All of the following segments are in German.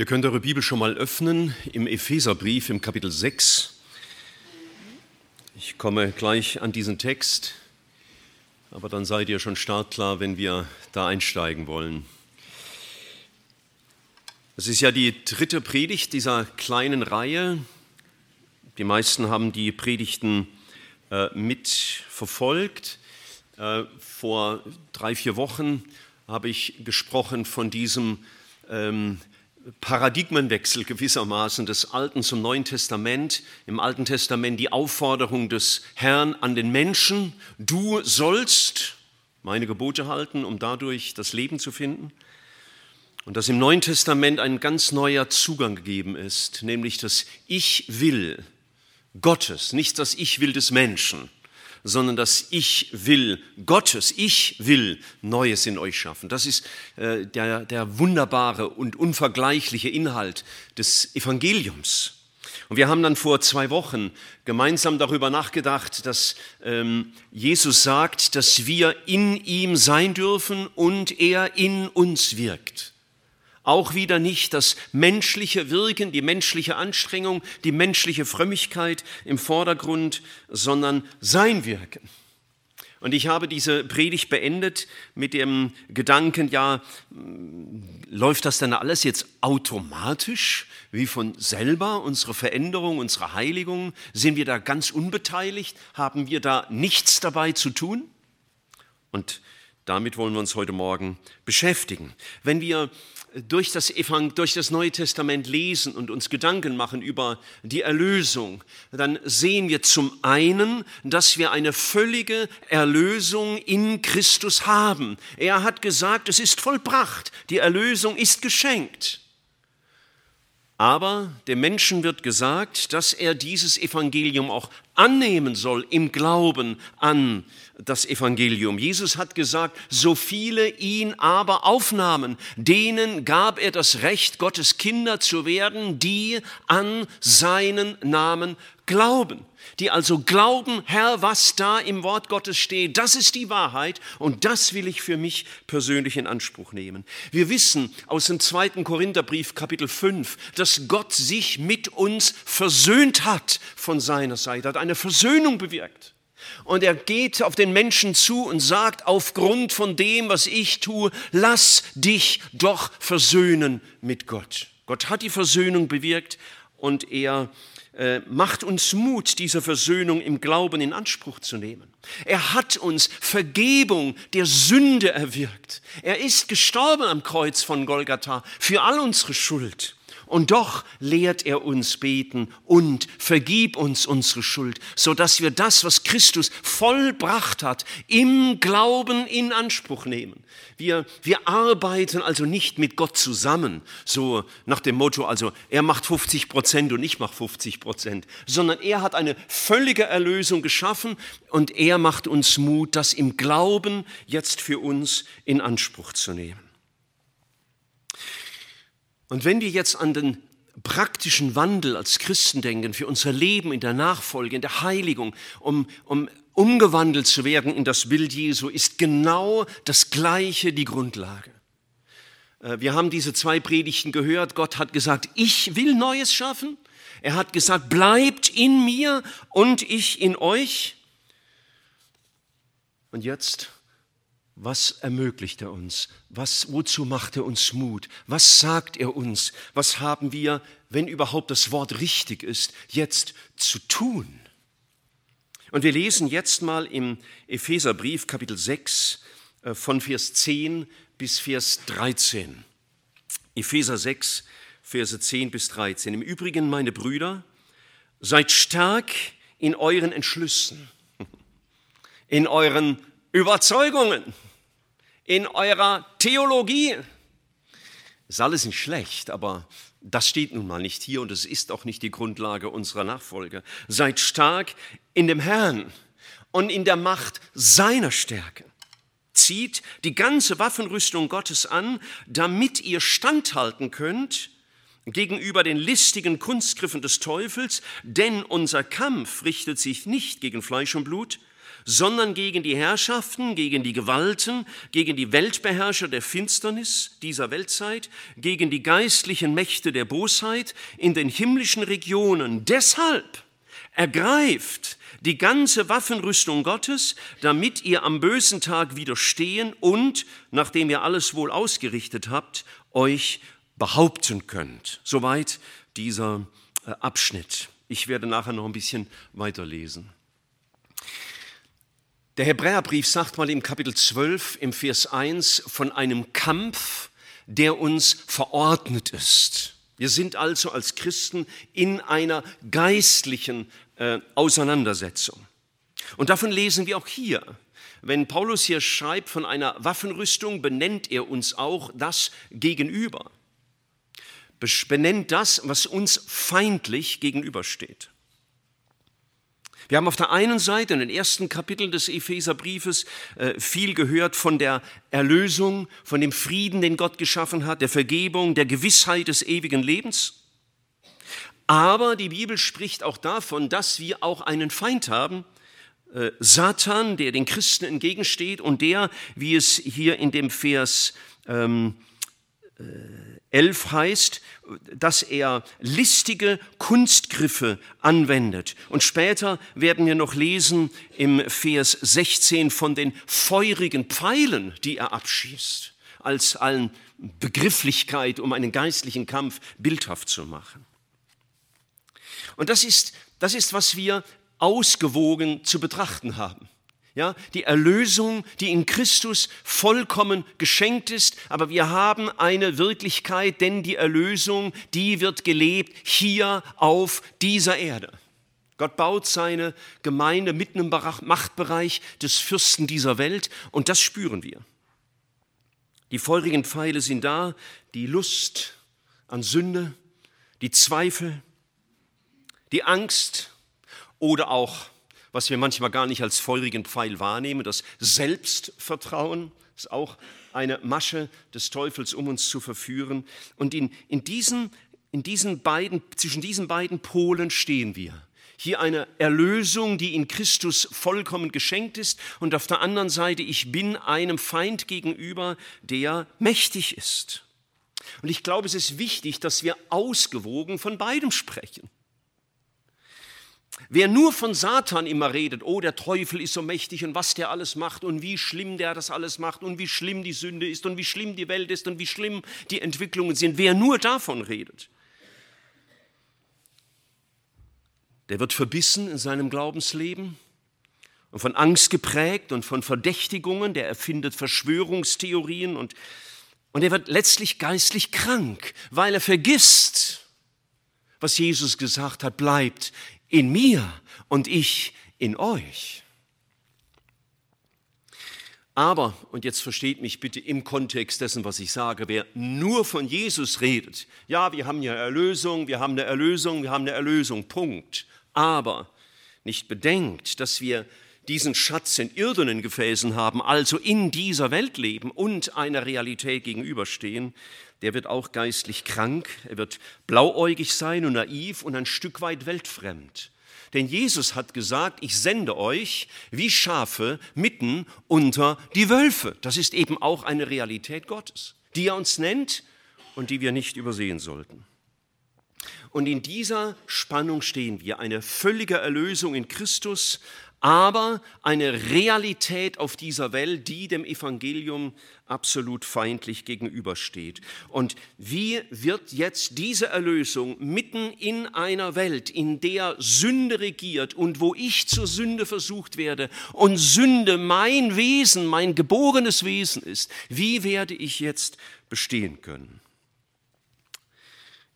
Ihr könnt eure Bibel schon mal öffnen im Epheserbrief im Kapitel 6. Ich komme gleich an diesen Text, aber dann seid ihr schon startklar, wenn wir da einsteigen wollen. Es ist ja die dritte Predigt dieser kleinen Reihe. Die meisten haben die Predigten äh, mitverfolgt. Äh, vor drei, vier Wochen habe ich gesprochen von diesem ähm, Paradigmenwechsel gewissermaßen des Alten zum Neuen Testament. Im Alten Testament die Aufforderung des Herrn an den Menschen, du sollst meine Gebote halten, um dadurch das Leben zu finden. Und dass im Neuen Testament ein ganz neuer Zugang gegeben ist, nämlich das Ich will Gottes, nicht das Ich will des Menschen sondern das Ich will Gottes, ich will Neues in euch schaffen. Das ist äh, der, der wunderbare und unvergleichliche Inhalt des Evangeliums. Und wir haben dann vor zwei Wochen gemeinsam darüber nachgedacht, dass ähm, Jesus sagt, dass wir in ihm sein dürfen und er in uns wirkt. Auch wieder nicht das menschliche Wirken, die menschliche Anstrengung, die menschliche Frömmigkeit im Vordergrund, sondern sein Wirken. Und ich habe diese Predigt beendet mit dem Gedanken, ja, läuft das denn alles jetzt automatisch, wie von selber, unsere Veränderung, unsere Heiligung? Sind wir da ganz unbeteiligt? Haben wir da nichts dabei zu tun? Und damit wollen wir uns heute Morgen beschäftigen. Wenn wir durch das, durch das Neue Testament lesen und uns Gedanken machen über die Erlösung, dann sehen wir zum einen, dass wir eine völlige Erlösung in Christus haben. Er hat gesagt, es ist vollbracht, die Erlösung ist geschenkt. Aber dem Menschen wird gesagt, dass er dieses Evangelium auch annehmen soll im Glauben an das Evangelium. Jesus hat gesagt, so viele ihn aber aufnahmen, denen gab er das Recht, Gottes Kinder zu werden, die an seinen Namen glauben. Die also glauben, Herr, was da im Wort Gottes steht, das ist die Wahrheit und das will ich für mich persönlich in Anspruch nehmen. Wir wissen aus dem zweiten Korintherbrief Kapitel 5, dass Gott sich mit uns versöhnt hat von seiner Seite, hat eine Versöhnung bewirkt. Und er geht auf den Menschen zu und sagt, aufgrund von dem, was ich tue, lass dich doch versöhnen mit Gott. Gott hat die Versöhnung bewirkt und er äh, macht uns Mut, diese Versöhnung im Glauben in Anspruch zu nehmen. Er hat uns Vergebung der Sünde erwirkt. Er ist gestorben am Kreuz von Golgatha für all unsere Schuld. Und doch lehrt er uns beten und vergib uns unsere Schuld, so dass wir das, was Christus vollbracht hat, im Glauben in Anspruch nehmen. Wir, wir arbeiten also nicht mit Gott zusammen, so nach dem Motto, also er macht 50 Prozent und ich mache 50 Prozent, sondern er hat eine völlige Erlösung geschaffen und er macht uns Mut, das im Glauben jetzt für uns in Anspruch zu nehmen. Und wenn wir jetzt an den praktischen Wandel als Christen denken, für unser Leben in der Nachfolge, in der Heiligung, um, um umgewandelt zu werden in das Bild Jesu, ist genau das Gleiche die Grundlage. Äh, wir haben diese zwei Predigten gehört. Gott hat gesagt, ich will Neues schaffen. Er hat gesagt, bleibt in mir und ich in euch. Und jetzt was ermöglicht er uns? Was, wozu macht er uns Mut? Was sagt er uns? Was haben wir, wenn überhaupt das Wort richtig ist, jetzt zu tun? Und wir lesen jetzt mal im Epheserbrief Kapitel 6 äh, von Vers 10 bis Vers 13. Epheser 6, Verse 10 bis 13. Im Übrigen, meine Brüder, seid stark in euren Entschlüssen, in euren Überzeugungen in eurer Theologie. Ist alles nicht schlecht, aber das steht nun mal nicht hier und es ist auch nicht die Grundlage unserer Nachfolge. Seid stark in dem Herrn und in der Macht seiner Stärke. Zieht die ganze Waffenrüstung Gottes an, damit ihr standhalten könnt gegenüber den listigen Kunstgriffen des Teufels, denn unser Kampf richtet sich nicht gegen Fleisch und Blut, sondern gegen die Herrschaften, gegen die Gewalten, gegen die Weltbeherrscher der Finsternis dieser Weltzeit, gegen die geistlichen Mächte der Bosheit in den himmlischen Regionen. Deshalb ergreift die ganze Waffenrüstung Gottes, damit ihr am bösen Tag widerstehen und, nachdem ihr alles wohl ausgerichtet habt, euch behaupten könnt. Soweit dieser äh, Abschnitt. Ich werde nachher noch ein bisschen weiterlesen. Der Hebräerbrief sagt mal im Kapitel 12 im Vers 1 von einem Kampf, der uns verordnet ist. Wir sind also als Christen in einer geistlichen äh, Auseinandersetzung. Und davon lesen wir auch hier. Wenn Paulus hier schreibt von einer Waffenrüstung, benennt er uns auch das Gegenüber. Benennt das, was uns feindlich gegenübersteht. Wir haben auf der einen Seite in den ersten Kapiteln des Epheserbriefes äh, viel gehört von der Erlösung, von dem Frieden, den Gott geschaffen hat, der Vergebung, der Gewissheit des ewigen Lebens. Aber die Bibel spricht auch davon, dass wir auch einen Feind haben, äh, Satan, der den Christen entgegensteht und der, wie es hier in dem Vers ähm, 11 heißt, dass er listige Kunstgriffe anwendet. Und später werden wir noch lesen im Vers 16 von den feurigen Pfeilen, die er abschießt, als allen Begrifflichkeit, um einen geistlichen Kampf bildhaft zu machen. Und das ist, das ist, was wir ausgewogen zu betrachten haben. Ja, die Erlösung, die in Christus vollkommen geschenkt ist, aber wir haben eine Wirklichkeit, denn die Erlösung, die wird gelebt hier auf dieser Erde. Gott baut seine Gemeinde mitten im Machtbereich des Fürsten dieser Welt und das spüren wir. Die feurigen Pfeile sind da, die Lust an Sünde, die Zweifel, die Angst oder auch was wir manchmal gar nicht als feurigen Pfeil wahrnehmen, das Selbstvertrauen ist auch eine Masche des Teufels, um uns zu verführen. Und in, in, diesen, in diesen beiden, zwischen diesen beiden Polen stehen wir. Hier eine Erlösung, die in Christus vollkommen geschenkt ist, und auf der anderen Seite, ich bin einem Feind gegenüber, der mächtig ist. Und ich glaube, es ist wichtig, dass wir ausgewogen von beidem sprechen. Wer nur von Satan immer redet, oh, der Teufel ist so mächtig und was der alles macht und wie schlimm der das alles macht und wie schlimm die Sünde ist und wie schlimm die Welt ist und wie schlimm die Entwicklungen sind, wer nur davon redet, der wird verbissen in seinem Glaubensleben und von Angst geprägt und von Verdächtigungen, der erfindet Verschwörungstheorien und, und er wird letztlich geistlich krank, weil er vergisst, was Jesus gesagt hat, bleibt in mir und ich in euch. Aber, und jetzt versteht mich bitte im Kontext dessen, was ich sage, wer nur von Jesus redet, ja, wir haben ja Erlösung, wir haben eine Erlösung, wir haben eine Erlösung, Punkt. Aber nicht bedenkt, dass wir diesen Schatz in irdenen Gefäßen haben, also in dieser Welt leben und einer Realität gegenüberstehen, der wird auch geistlich krank, er wird blauäugig sein und naiv und ein Stück weit weltfremd. Denn Jesus hat gesagt, ich sende euch wie Schafe mitten unter die Wölfe. Das ist eben auch eine Realität Gottes, die er uns nennt und die wir nicht übersehen sollten. Und in dieser Spannung stehen wir, eine völlige Erlösung in Christus, aber eine Realität auf dieser Welt, die dem Evangelium absolut feindlich gegenübersteht. Und wie wird jetzt diese Erlösung mitten in einer Welt, in der Sünde regiert und wo ich zur Sünde versucht werde und Sünde mein Wesen, mein geborenes Wesen ist, wie werde ich jetzt bestehen können?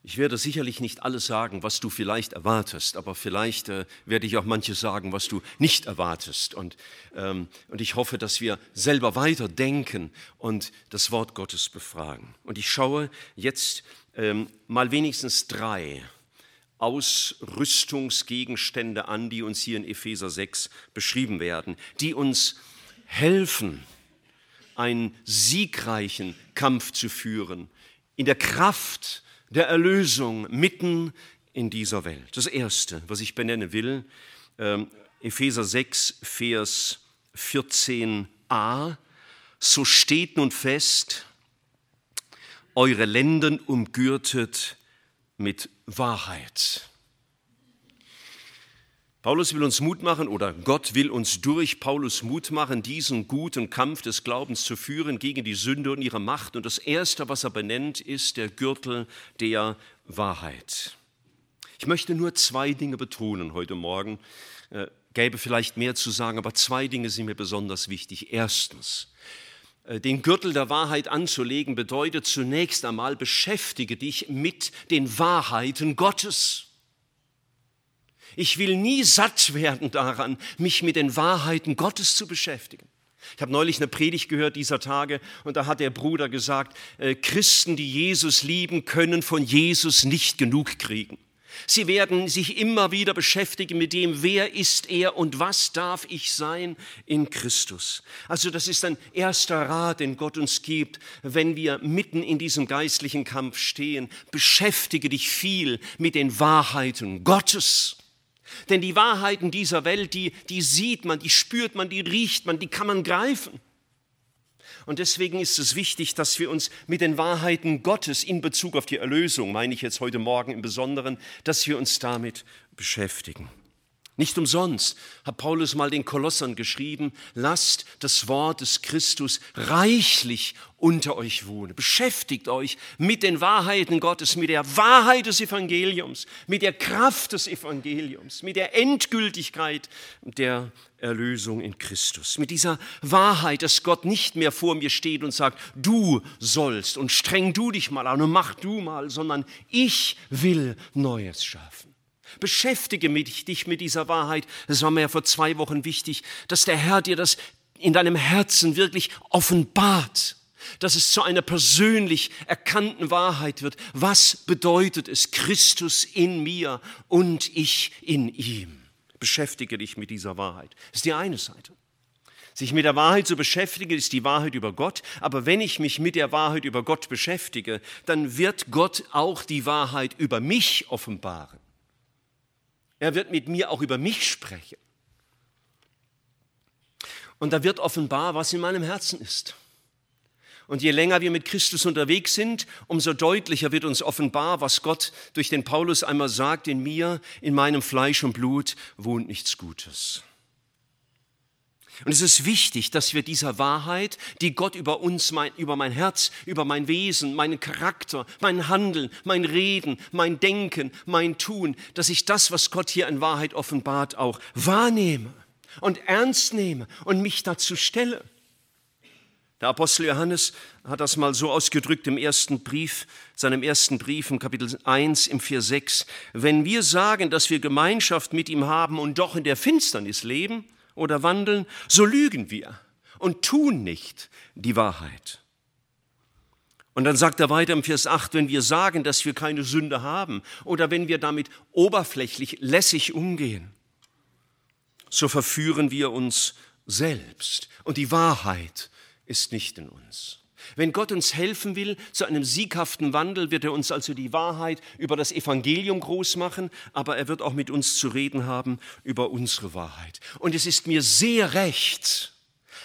Ich werde sicherlich nicht alles sagen, was du vielleicht erwartest, aber vielleicht äh, werde ich auch manches sagen, was du nicht erwartest. Und, ähm, und ich hoffe, dass wir selber weiterdenken und das Wort Gottes befragen. Und ich schaue jetzt ähm, mal wenigstens drei Ausrüstungsgegenstände an, die uns hier in Epheser 6 beschrieben werden, die uns helfen, einen siegreichen Kampf zu führen, in der Kraft der Erlösung mitten in dieser Welt. Das Erste, was ich benennen will, ähm, Epheser 6, Vers 14a, so steht nun fest, eure Lenden umgürtet mit Wahrheit. Paulus will uns Mut machen oder Gott will uns durch Paulus Mut machen, diesen guten Kampf des Glaubens zu führen gegen die Sünde und ihre Macht. Und das Erste, was er benennt, ist der Gürtel der Wahrheit. Ich möchte nur zwei Dinge betonen heute Morgen. Äh, gäbe vielleicht mehr zu sagen, aber zwei Dinge sind mir besonders wichtig. Erstens, äh, den Gürtel der Wahrheit anzulegen bedeutet zunächst einmal, beschäftige dich mit den Wahrheiten Gottes. Ich will nie satt werden daran, mich mit den Wahrheiten Gottes zu beschäftigen. Ich habe neulich eine Predigt gehört dieser Tage und da hat der Bruder gesagt, äh, Christen, die Jesus lieben, können von Jesus nicht genug kriegen. Sie werden sich immer wieder beschäftigen mit dem, wer ist er und was darf ich sein in Christus. Also das ist ein erster Rat, den Gott uns gibt, wenn wir mitten in diesem geistlichen Kampf stehen. Beschäftige dich viel mit den Wahrheiten Gottes. Denn die Wahrheiten dieser Welt, die, die sieht man, die spürt man, die riecht man, die kann man greifen. Und deswegen ist es wichtig, dass wir uns mit den Wahrheiten Gottes in Bezug auf die Erlösung, meine ich jetzt heute Morgen im Besonderen, dass wir uns damit beschäftigen. Nicht umsonst hat Paulus mal den Kolossern geschrieben, lasst das Wort des Christus reichlich unter euch wohnen. Beschäftigt euch mit den Wahrheiten Gottes, mit der Wahrheit des Evangeliums, mit der Kraft des Evangeliums, mit der Endgültigkeit der Erlösung in Christus. Mit dieser Wahrheit, dass Gott nicht mehr vor mir steht und sagt, du sollst und streng du dich mal an und mach du mal, sondern ich will Neues schaffen. Beschäftige dich mit dieser Wahrheit. Es war mir ja vor zwei Wochen wichtig, dass der Herr dir das in deinem Herzen wirklich offenbart, dass es zu einer persönlich erkannten Wahrheit wird. Was bedeutet es, Christus in mir und ich in ihm? Beschäftige dich mit dieser Wahrheit. Das ist die eine Seite. Sich mit der Wahrheit zu beschäftigen, ist die Wahrheit über Gott. Aber wenn ich mich mit der Wahrheit über Gott beschäftige, dann wird Gott auch die Wahrheit über mich offenbaren. Er wird mit mir auch über mich sprechen. Und da wird offenbar, was in meinem Herzen ist. Und je länger wir mit Christus unterwegs sind, umso deutlicher wird uns offenbar, was Gott durch den Paulus einmal sagt, in mir, in meinem Fleisch und Blut wohnt nichts Gutes. Und es ist wichtig, dass wir dieser Wahrheit, die Gott über uns, mein, über mein Herz, über mein Wesen, meinen Charakter, mein Handeln, mein Reden, mein Denken, mein Tun, dass ich das, was Gott hier in Wahrheit offenbart, auch wahrnehme und ernst nehme und mich dazu stelle. Der Apostel Johannes hat das mal so ausgedrückt im ersten Brief, seinem ersten Brief im Kapitel 1 im Vers 6. Wenn wir sagen, dass wir Gemeinschaft mit ihm haben und doch in der Finsternis leben, oder wandeln, so lügen wir und tun nicht die Wahrheit. Und dann sagt er weiter im Vers 8, wenn wir sagen, dass wir keine Sünde haben oder wenn wir damit oberflächlich lässig umgehen, so verführen wir uns selbst und die Wahrheit ist nicht in uns. Wenn Gott uns helfen will zu einem sieghaften Wandel, wird er uns also die Wahrheit über das Evangelium groß machen, aber er wird auch mit uns zu reden haben über unsere Wahrheit. Und es ist mir sehr recht,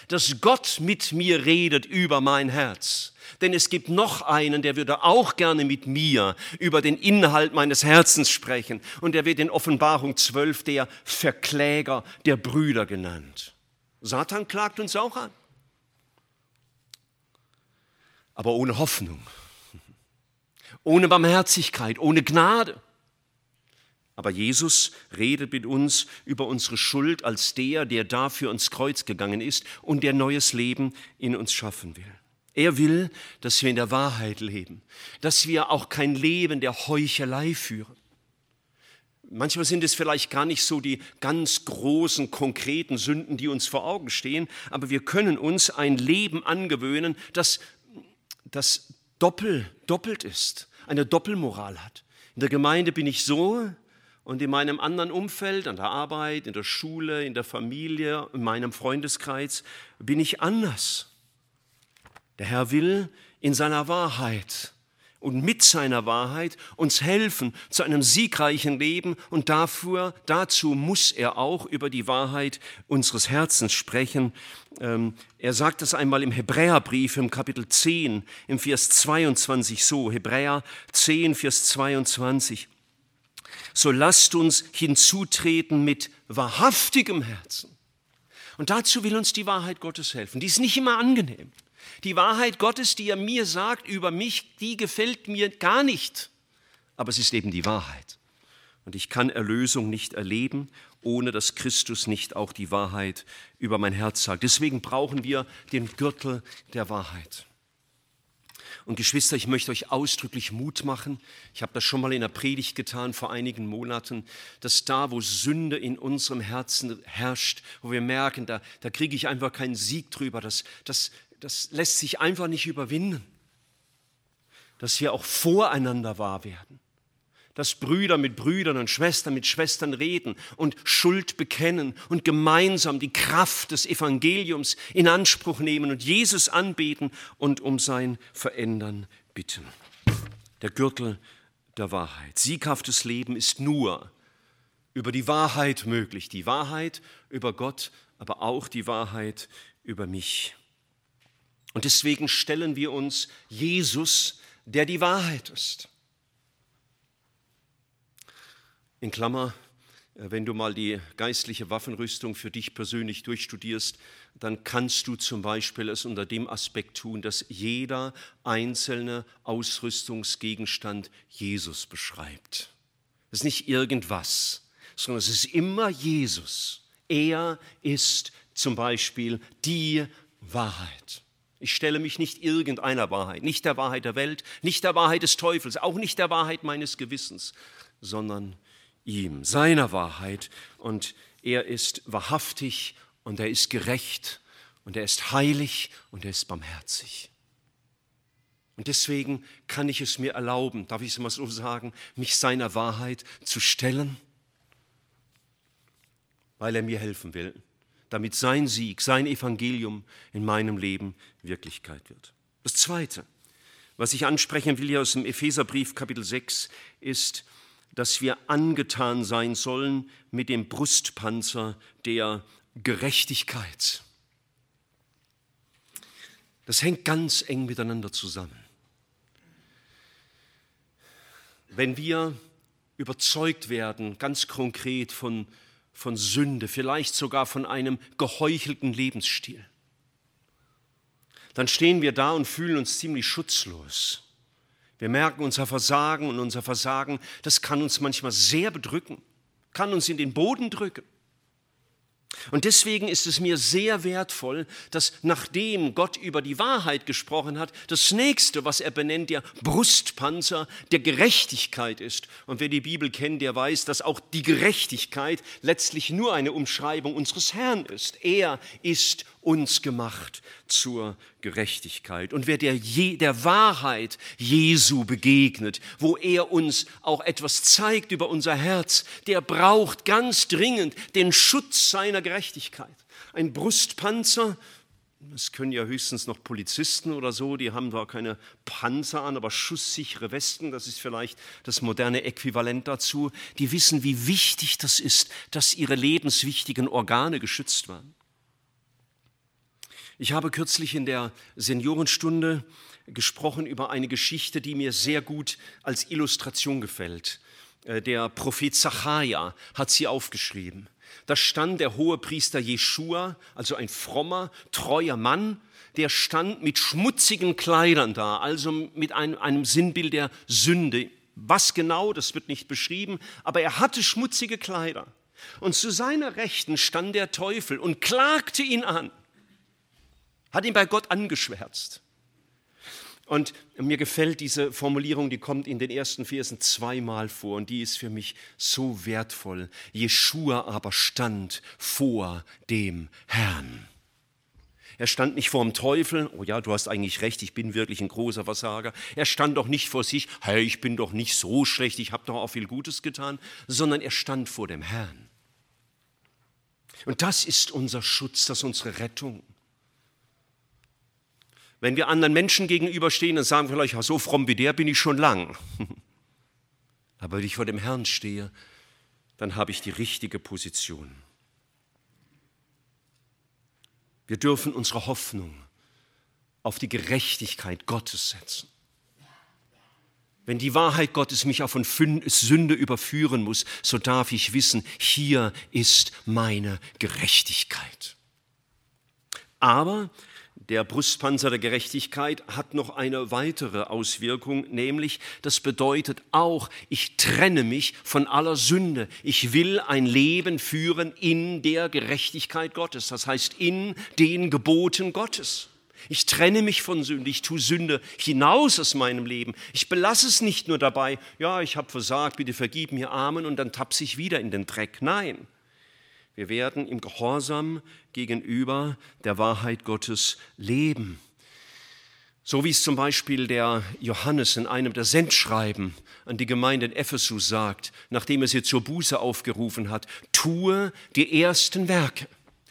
dass Gott mit mir redet über mein Herz. Denn es gibt noch einen, der würde auch gerne mit mir über den Inhalt meines Herzens sprechen. Und er wird in Offenbarung 12 der Verkläger der Brüder genannt. Satan klagt uns auch an aber ohne Hoffnung, ohne Barmherzigkeit, ohne Gnade. Aber Jesus redet mit uns über unsere Schuld als der, der dafür ins Kreuz gegangen ist und der neues Leben in uns schaffen will. Er will, dass wir in der Wahrheit leben, dass wir auch kein Leben der Heuchelei führen. Manchmal sind es vielleicht gar nicht so die ganz großen, konkreten Sünden, die uns vor Augen stehen, aber wir können uns ein Leben angewöhnen, das das doppel, doppelt ist, eine Doppelmoral hat. In der Gemeinde bin ich so und in meinem anderen Umfeld, an der Arbeit, in der Schule, in der Familie, in meinem Freundeskreis bin ich anders. Der Herr will in seiner Wahrheit und mit seiner Wahrheit uns helfen zu einem siegreichen Leben und dafür, dazu muss er auch über die Wahrheit unseres Herzens sprechen. Ähm, er sagt das einmal im Hebräerbrief im Kapitel 10, im Vers 22 so, Hebräer 10, Vers 22. So lasst uns hinzutreten mit wahrhaftigem Herzen. Und dazu will uns die Wahrheit Gottes helfen. Die ist nicht immer angenehm. Die Wahrheit Gottes, die er mir sagt über mich, die gefällt mir gar nicht. Aber es ist eben die Wahrheit. Und ich kann Erlösung nicht erleben, ohne dass Christus nicht auch die Wahrheit über mein Herz sagt. Deswegen brauchen wir den Gürtel der Wahrheit. Und Geschwister, ich möchte euch ausdrücklich Mut machen. Ich habe das schon mal in der Predigt getan vor einigen Monaten, dass da, wo Sünde in unserem Herzen herrscht, wo wir merken, da, da kriege ich einfach keinen Sieg drüber, das, das, das lässt sich einfach nicht überwinden. Dass wir auch voreinander wahr werden. Dass Brüder mit Brüdern und Schwestern mit Schwestern reden und Schuld bekennen und gemeinsam die Kraft des Evangeliums in Anspruch nehmen und Jesus anbeten und um sein Verändern bitten. Der Gürtel der Wahrheit. Sieghaftes Leben ist nur über die Wahrheit möglich. Die Wahrheit über Gott, aber auch die Wahrheit über mich. Und deswegen stellen wir uns Jesus, der die Wahrheit ist. In Klammer, äh, wenn du mal die geistliche Waffenrüstung für dich persönlich durchstudierst, dann kannst du zum Beispiel es unter dem Aspekt tun, dass jeder einzelne Ausrüstungsgegenstand Jesus beschreibt. Es ist nicht irgendwas, sondern es ist immer Jesus. Er ist zum Beispiel die Wahrheit. Ich stelle mich nicht irgendeiner Wahrheit, nicht der Wahrheit der Welt, nicht der Wahrheit des Teufels, auch nicht der Wahrheit meines Gewissens, sondern ihm, seiner Wahrheit. Und er ist wahrhaftig und er ist gerecht und er ist heilig und er ist barmherzig. Und deswegen kann ich es mir erlauben, darf ich es mal so sagen, mich seiner Wahrheit zu stellen, weil er mir helfen will damit sein Sieg, sein Evangelium in meinem Leben Wirklichkeit wird. Das Zweite, was ich ansprechen will hier aus dem Epheserbrief Kapitel 6, ist, dass wir angetan sein sollen mit dem Brustpanzer der Gerechtigkeit. Das hängt ganz eng miteinander zusammen. Wenn wir überzeugt werden, ganz konkret von von Sünde, vielleicht sogar von einem geheuchelten Lebensstil. Dann stehen wir da und fühlen uns ziemlich schutzlos. Wir merken unser Versagen und unser Versagen, das kann uns manchmal sehr bedrücken, kann uns in den Boden drücken. Und deswegen ist es mir sehr wertvoll, dass nachdem Gott über die Wahrheit gesprochen hat, das nächste, was er benennt, der Brustpanzer der Gerechtigkeit ist. Und wer die Bibel kennt, der weiß, dass auch die Gerechtigkeit letztlich nur eine Umschreibung unseres Herrn ist. Er ist uns gemacht zur Gerechtigkeit. Und wer der, Je der Wahrheit Jesu begegnet, wo er uns auch etwas zeigt über unser Herz, der braucht ganz dringend den Schutz seiner Gerechtigkeit. Ein Brustpanzer, das können ja höchstens noch Polizisten oder so, die haben da keine Panzer an, aber schusssichere Westen, das ist vielleicht das moderne Äquivalent dazu. Die wissen, wie wichtig das ist, dass ihre lebenswichtigen Organe geschützt werden. Ich habe kürzlich in der Seniorenstunde gesprochen über eine Geschichte, die mir sehr gut als Illustration gefällt. Äh, der Prophet Zacharia hat sie aufgeschrieben. Da stand der hohe Priester Jeschua, also ein frommer, treuer Mann, der stand mit schmutzigen Kleidern da, also mit einem, einem Sinnbild der Sünde. Was genau, das wird nicht beschrieben, aber er hatte schmutzige Kleider. Und zu seiner Rechten stand der Teufel und klagte ihn an hat ihn bei Gott angeschwärzt. Und mir gefällt diese Formulierung, die kommt in den ersten Versen zweimal vor und die ist für mich so wertvoll. Jeschua aber stand vor dem Herrn. Er stand nicht vor dem Teufel, oh ja, du hast eigentlich recht, ich bin wirklich ein großer Versager. Er stand doch nicht vor sich, hey, ich bin doch nicht so schlecht, ich habe doch auch viel Gutes getan, sondern er stand vor dem Herrn. Und das ist unser Schutz, das ist unsere Rettung. Wenn wir anderen Menschen gegenüberstehen und sagen vielleicht, so fromm wie der bin ich schon lang. Aber wenn ich vor dem Herrn stehe, dann habe ich die richtige Position. Wir dürfen unsere Hoffnung auf die Gerechtigkeit Gottes setzen. Wenn die Wahrheit Gottes mich auch von Sünde überführen muss, so darf ich wissen, hier ist meine Gerechtigkeit. Aber der Brustpanzer der Gerechtigkeit hat noch eine weitere Auswirkung, nämlich das bedeutet auch, ich trenne mich von aller Sünde. Ich will ein Leben führen in der Gerechtigkeit Gottes, das heißt in den Geboten Gottes. Ich trenne mich von Sünde, ich tue Sünde hinaus aus meinem Leben. Ich belasse es nicht nur dabei, ja, ich habe versagt, bitte vergib mir Amen und dann tapse ich wieder in den Dreck. Nein, wir werden im Gehorsam gegenüber der Wahrheit Gottes leben. So wie es zum Beispiel der Johannes in einem der Sendschreiben an die Gemeinde in Ephesus sagt, nachdem er sie zur Buße aufgerufen hat, tue die ersten Werke.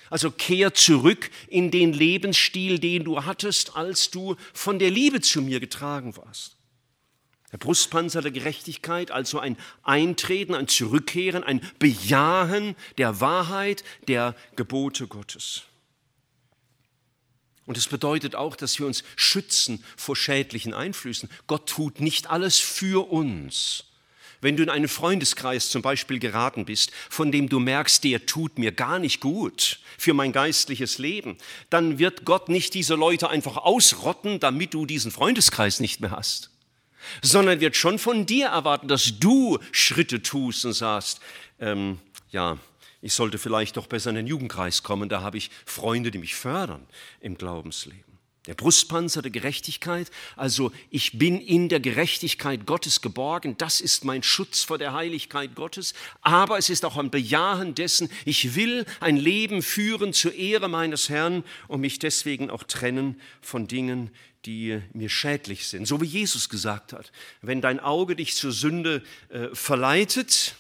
Also kehr zurück in den Lebensstil, den du hattest, als du von der Liebe zu mir getragen warst. Der Brustpanzer der Gerechtigkeit, also ein Eintreten, ein Zurückkehren, ein Bejahen der Wahrheit, der Gebote Gottes. Und es bedeutet auch, dass wir uns schützen vor schädlichen Einflüssen. Gott tut nicht alles für uns. Wenn du in einen Freundeskreis zum Beispiel geraten bist, von dem du merkst, der tut mir gar nicht gut für mein geistliches Leben, dann wird Gott nicht diese Leute einfach ausrotten, damit du diesen Freundeskreis nicht mehr hast sondern wird schon von dir erwarten, dass du Schritte tust und sagst, ähm, ja, ich sollte vielleicht doch besser in den Jugendkreis kommen, da habe ich Freunde, die mich fördern im Glaubensleben. Der Brustpanzer der Gerechtigkeit, also ich bin in der Gerechtigkeit Gottes geborgen, das ist mein Schutz vor der Heiligkeit Gottes, aber es ist auch ein Bejahen dessen, ich will ein Leben führen zur Ehre meines Herrn und mich deswegen auch trennen von Dingen, die mir schädlich sind. So wie Jesus gesagt hat, wenn dein Auge dich zur Sünde äh, verleitet,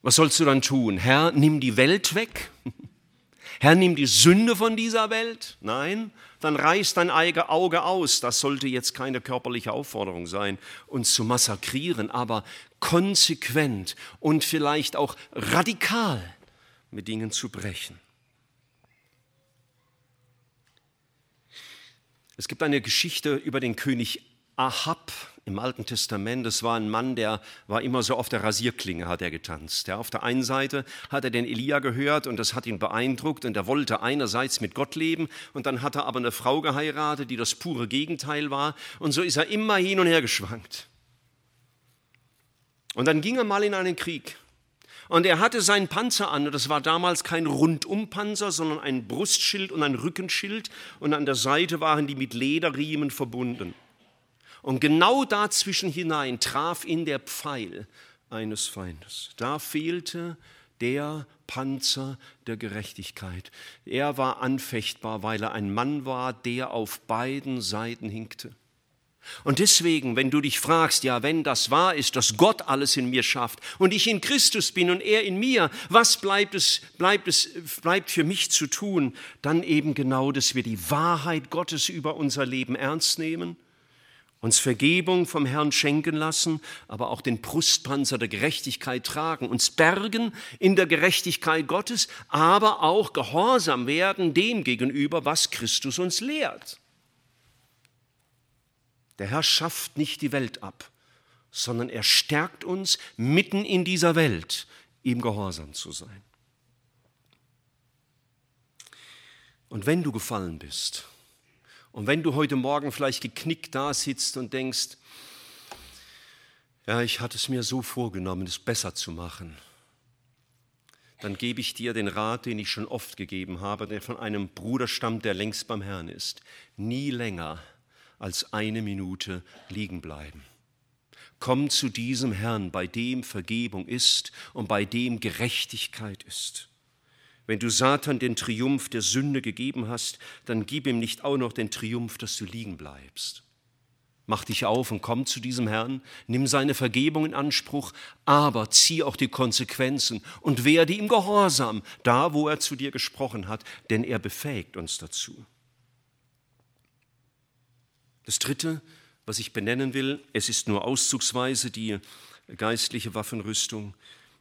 was sollst du dann tun? Herr, nimm die Welt weg. Herr, nimm die Sünde von dieser Welt. Nein, dann reiß dein Auge aus. Das sollte jetzt keine körperliche Aufforderung sein, uns zu massakrieren, aber konsequent und vielleicht auch radikal mit Dingen zu brechen. Es gibt eine Geschichte über den König Ahab im Alten Testament. Das war ein Mann, der war immer so auf der Rasierklinge, hat er getanzt. Ja, auf der einen Seite hat er den Elia gehört und das hat ihn beeindruckt und er wollte einerseits mit Gott leben und dann hat er aber eine Frau geheiratet, die das pure Gegenteil war und so ist er immer hin und her geschwankt. Und dann ging er mal in einen Krieg und er hatte seinen Panzer an, und das war damals kein Rundumpanzer, sondern ein Brustschild und ein Rückenschild, und an der Seite waren die mit Lederriemen verbunden. Und genau dazwischen hinein traf ihn der Pfeil eines Feindes. Da fehlte der Panzer der Gerechtigkeit. Er war anfechtbar, weil er ein Mann war, der auf beiden Seiten hinkte. Und deswegen, wenn du dich fragst, ja, wenn das wahr ist, dass Gott alles in mir schafft und ich in Christus bin und er in mir, was bleibt es, bleibt es, bleibt für mich zu tun? Dann eben genau, dass wir die Wahrheit Gottes über unser Leben ernst nehmen, uns Vergebung vom Herrn schenken lassen, aber auch den Brustpanzer der Gerechtigkeit tragen, uns bergen in der Gerechtigkeit Gottes, aber auch gehorsam werden dem gegenüber, was Christus uns lehrt. Der Herr schafft nicht die Welt ab, sondern er stärkt uns mitten in dieser Welt, ihm gehorsam zu sein. Und wenn du gefallen bist und wenn du heute Morgen vielleicht geknickt da sitzt und denkst, ja, ich hatte es mir so vorgenommen, es besser zu machen, dann gebe ich dir den Rat, den ich schon oft gegeben habe, der von einem Bruder stammt, der längst beim Herrn ist. Nie länger als eine Minute liegen bleiben. Komm zu diesem Herrn, bei dem Vergebung ist und bei dem Gerechtigkeit ist. Wenn du Satan den Triumph der Sünde gegeben hast, dann gib ihm nicht auch noch den Triumph, dass du liegen bleibst. Mach dich auf und komm zu diesem Herrn, nimm seine Vergebung in Anspruch, aber zieh auch die Konsequenzen und werde ihm gehorsam, da wo er zu dir gesprochen hat, denn er befähigt uns dazu. Das Dritte, was ich benennen will, es ist nur auszugsweise die geistliche Waffenrüstung,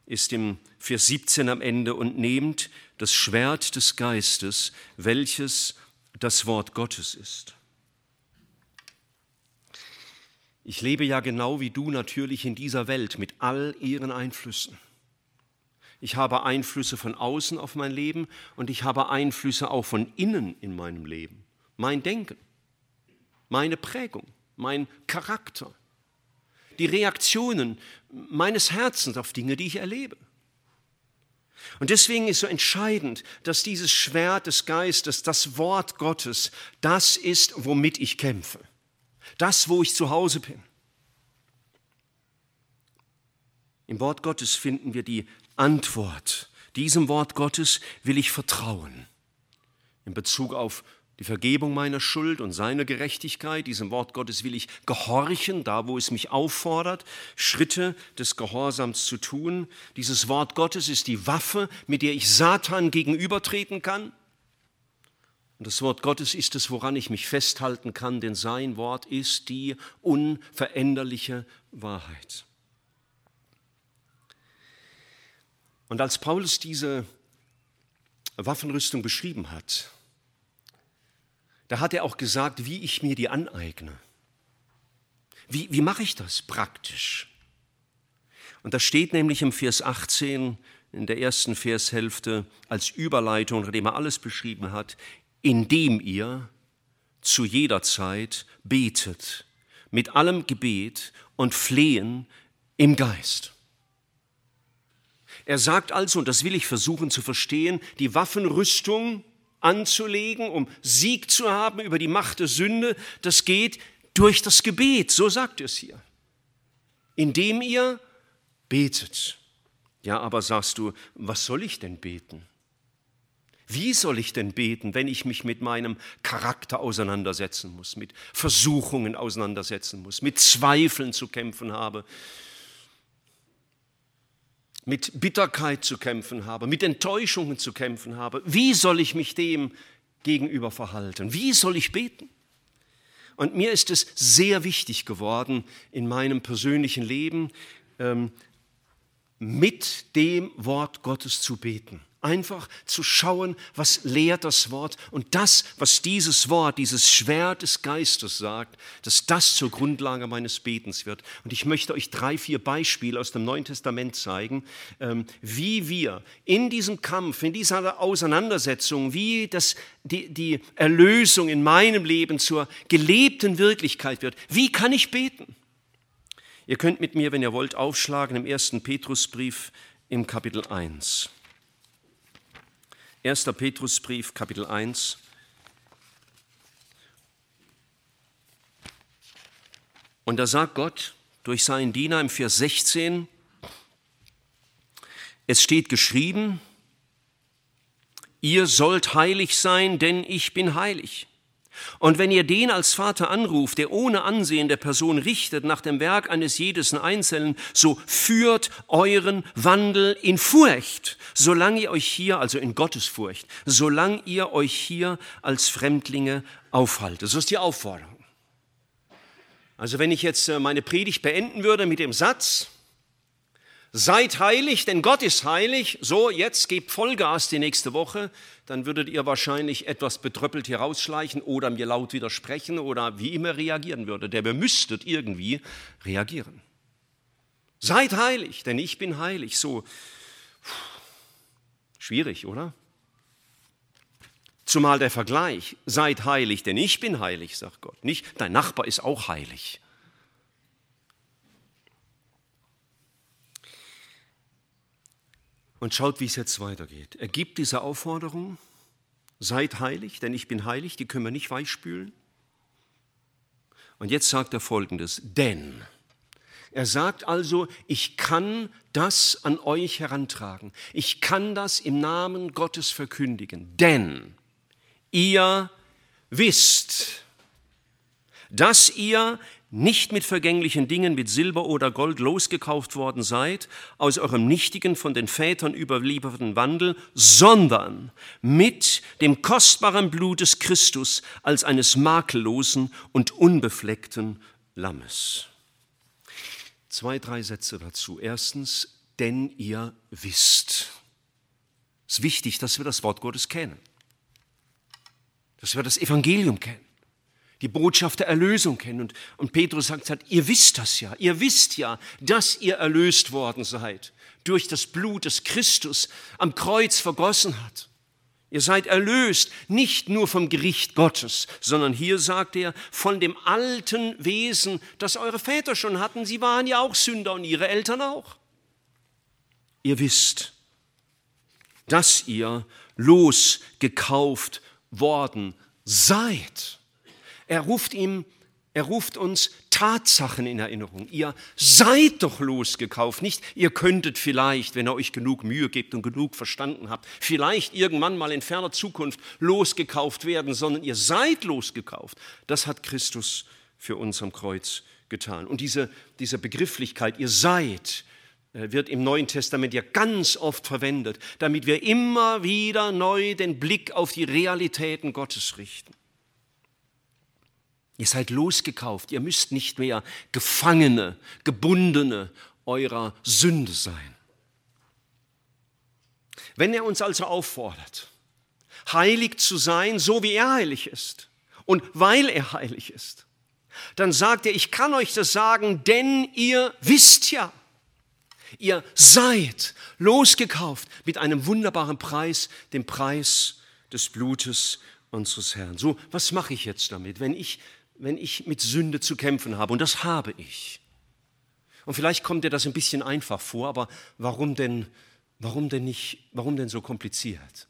ist im Vers 17 am Ende und nehmt das Schwert des Geistes, welches das Wort Gottes ist. Ich lebe ja genau wie du natürlich in dieser Welt mit all ihren Einflüssen. Ich habe Einflüsse von außen auf mein Leben und ich habe Einflüsse auch von innen in meinem Leben. Mein Denken, meine Prägung, mein Charakter, die Reaktionen meines Herzens auf Dinge, die ich erlebe. Und deswegen ist so entscheidend, dass dieses Schwert des Geistes, das Wort Gottes, das ist, womit ich kämpfe. Das, wo ich zu Hause bin. Im Wort Gottes finden wir die Antwort. Diesem Wort Gottes will ich vertrauen. In Bezug auf die Vergebung meiner Schuld und seine Gerechtigkeit. Diesem Wort Gottes will ich gehorchen, da wo es mich auffordert, Schritte des Gehorsams zu tun. Dieses Wort Gottes ist die Waffe, mit der ich Satan gegenübertreten kann. Und das Wort Gottes ist es, woran ich mich festhalten kann, denn sein Wort ist die unveränderliche Wahrheit. Und als Paulus diese Waffenrüstung beschrieben hat, da hat er auch gesagt, wie ich mir die aneigne. Wie, wie mache ich das praktisch? Und da steht nämlich im Vers 18 in der ersten Vershälfte als Überleitung, nachdem er alles beschrieben hat, indem ihr zu jeder Zeit betet, mit allem Gebet und Flehen im Geist. Er sagt also, und das will ich versuchen zu verstehen, die Waffenrüstung anzulegen, um Sieg zu haben über die Macht der Sünde, das geht durch das Gebet, so sagt es hier. Indem ihr betet. Ja, aber sagst du, was soll ich denn beten? Wie soll ich denn beten, wenn ich mich mit meinem Charakter auseinandersetzen muss, mit Versuchungen auseinandersetzen muss, mit Zweifeln zu kämpfen habe, mit Bitterkeit zu kämpfen habe, mit Enttäuschungen zu kämpfen habe. Wie soll ich mich dem gegenüber verhalten? Wie soll ich beten? Und mir ist es sehr wichtig geworden in meinem persönlichen Leben, ähm, mit dem Wort Gottes zu beten. Einfach zu schauen, was lehrt das Wort und das, was dieses Wort, dieses Schwert des Geistes sagt, dass das zur Grundlage meines Betens wird. Und ich möchte euch drei, vier Beispiele aus dem Neuen Testament zeigen, ähm, wie wir in diesem Kampf, in dieser Auseinandersetzung, wie das, die, die Erlösung in meinem Leben zur gelebten Wirklichkeit wird. Wie kann ich beten? Ihr könnt mit mir, wenn ihr wollt, aufschlagen im ersten Petrusbrief im Kapitel 1. 1. Petrusbrief, Kapitel 1. Und da sagt Gott durch seinen Diener im Vers 16, es steht geschrieben, ihr sollt heilig sein, denn ich bin heilig. Und wenn ihr den als Vater anruft, der ohne Ansehen der Person richtet nach dem Werk eines jedes Einzelnen, so führt euren Wandel in Furcht, solange ihr euch hier, also in Gottesfurcht, solange ihr euch hier als Fremdlinge aufhaltet. So ist die Aufforderung. Also wenn ich jetzt äh, meine Predigt beenden würde mit dem Satz, Seid heilig, denn Gott ist heilig. So, jetzt gebt Vollgas die nächste Woche. Dann würdet ihr wahrscheinlich etwas betröppelt hier rausschleichen oder mir laut widersprechen oder wie immer reagieren würdet. Der müsstet irgendwie reagieren. Seid heilig, denn ich bin heilig. So, schwierig, oder? Zumal der Vergleich, seid heilig, denn ich bin heilig, sagt Gott. Nicht, dein Nachbar ist auch heilig. Und schaut, wie es jetzt weitergeht. Er gibt diese Aufforderung, seid heilig, denn ich bin heilig, die können wir nicht weichspülen. Und jetzt sagt er folgendes, denn. Er sagt also, ich kann das an euch herantragen. Ich kann das im Namen Gottes verkündigen. Denn ihr wisst, dass ihr nicht mit vergänglichen Dingen, mit Silber oder Gold losgekauft worden seid, aus eurem nichtigen, von den Vätern überlieferten Wandel, sondern mit dem kostbaren Blut des Christus als eines makellosen und unbefleckten Lammes. Zwei, drei Sätze dazu. Erstens, denn ihr wisst. Es ist wichtig, dass wir das Wort Gottes kennen, dass wir das Evangelium kennen die Botschaft der Erlösung kennen. Und, und Petrus sagt, sagt, ihr wisst das ja, ihr wisst ja, dass ihr erlöst worden seid durch das Blut, das Christus am Kreuz vergossen hat. Ihr seid erlöst, nicht nur vom Gericht Gottes, sondern hier sagt er von dem alten Wesen, das eure Väter schon hatten. Sie waren ja auch Sünder und ihre Eltern auch. Ihr wisst, dass ihr losgekauft worden seid. Er ruft ihm, er ruft uns Tatsachen in Erinnerung. Ihr seid doch losgekauft, nicht ihr könntet vielleicht, wenn ihr euch genug Mühe gebt und genug verstanden habt, vielleicht irgendwann mal in ferner Zukunft losgekauft werden, sondern ihr seid losgekauft. Das hat Christus für uns am Kreuz getan. Und diese, diese Begrifflichkeit, ihr seid, äh, wird im Neuen Testament ja ganz oft verwendet, damit wir immer wieder neu den Blick auf die Realitäten Gottes richten. Ihr seid losgekauft, ihr müsst nicht mehr Gefangene, Gebundene eurer Sünde sein. Wenn er uns also auffordert, heilig zu sein, so wie er heilig ist und weil er heilig ist, dann sagt er, ich kann euch das sagen, denn ihr wisst ja, ihr seid losgekauft mit einem wunderbaren Preis, dem Preis des Blutes unseres Herrn. So, was mache ich jetzt damit, wenn ich wenn ich mit Sünde zu kämpfen habe, und das habe ich. Und vielleicht kommt dir das ein bisschen einfach vor, aber warum denn, warum denn nicht, warum denn so kompliziert?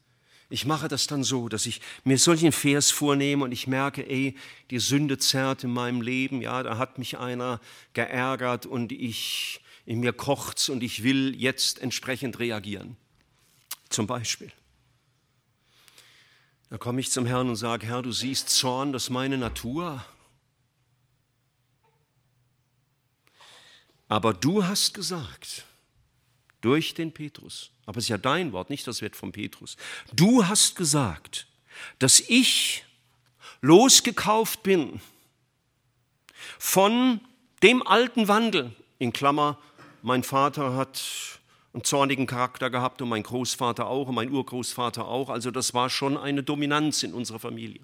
Ich mache das dann so, dass ich mir solchen Vers vornehme und ich merke, ey, die Sünde zerrt in meinem Leben, ja, da hat mich einer geärgert und ich, in mir kocht's und ich will jetzt entsprechend reagieren. Zum Beispiel. Da komme ich zum Herrn und sage, Herr, du siehst Zorn, das ist meine Natur. Aber du hast gesagt, durch den Petrus, aber es ist ja dein Wort, nicht das wird von Petrus, du hast gesagt, dass ich losgekauft bin von dem alten Wandel, in Klammer, mein Vater hat einen zornigen Charakter gehabt und mein Großvater auch und mein Urgroßvater auch, also das war schon eine Dominanz in unserer Familie.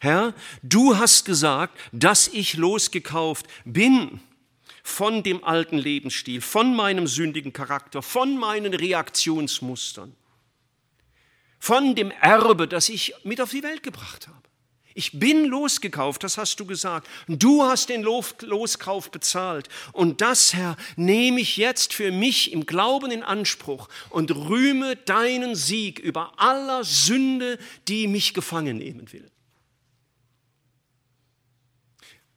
Herr, du hast gesagt, dass ich losgekauft bin von dem alten Lebensstil, von meinem sündigen Charakter, von meinen Reaktionsmustern, von dem Erbe, das ich mit auf die Welt gebracht habe. Ich bin losgekauft, das hast du gesagt. Du hast den Loskauf bezahlt. Und das, Herr, nehme ich jetzt für mich im Glauben in Anspruch und rühme deinen Sieg über aller Sünde, die mich gefangen nehmen will.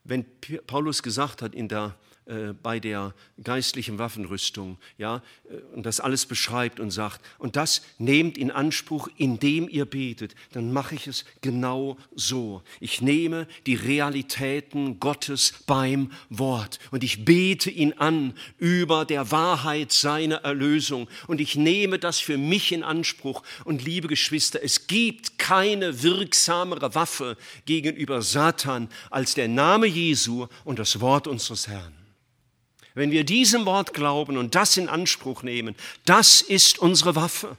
Wenn Paulus gesagt hat in der äh, bei der geistlichen Waffenrüstung, ja, äh, und das alles beschreibt und sagt, und das nehmt in Anspruch, indem ihr betet, dann mache ich es genau so. Ich nehme die Realitäten Gottes beim Wort und ich bete ihn an über der Wahrheit seiner Erlösung und ich nehme das für mich in Anspruch. Und liebe Geschwister, es gibt keine wirksamere Waffe gegenüber Satan als der Name Jesu und das Wort unseres Herrn. Wenn wir diesem Wort glauben und das in Anspruch nehmen, das ist unsere Waffe.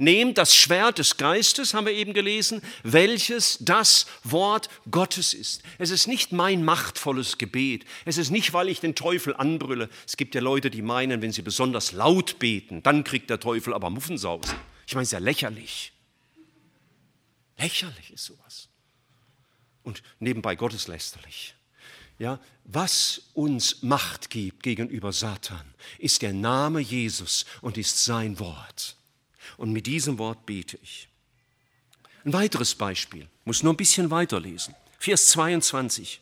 Nehmt das Schwert des Geistes, haben wir eben gelesen, welches das Wort Gottes ist. Es ist nicht mein machtvolles Gebet. Es ist nicht, weil ich den Teufel anbrülle. Es gibt ja Leute, die meinen, wenn sie besonders laut beten, dann kriegt der Teufel aber Muffensausen. Ich meine, es ist ja lächerlich. Lächerlich ist sowas. Und nebenbei gotteslästerlich. Ja, was uns Macht gibt gegenüber Satan, ist der Name Jesus und ist sein Wort. Und mit diesem Wort bete ich. Ein weiteres Beispiel, muss nur ein bisschen weiterlesen. Vers 22.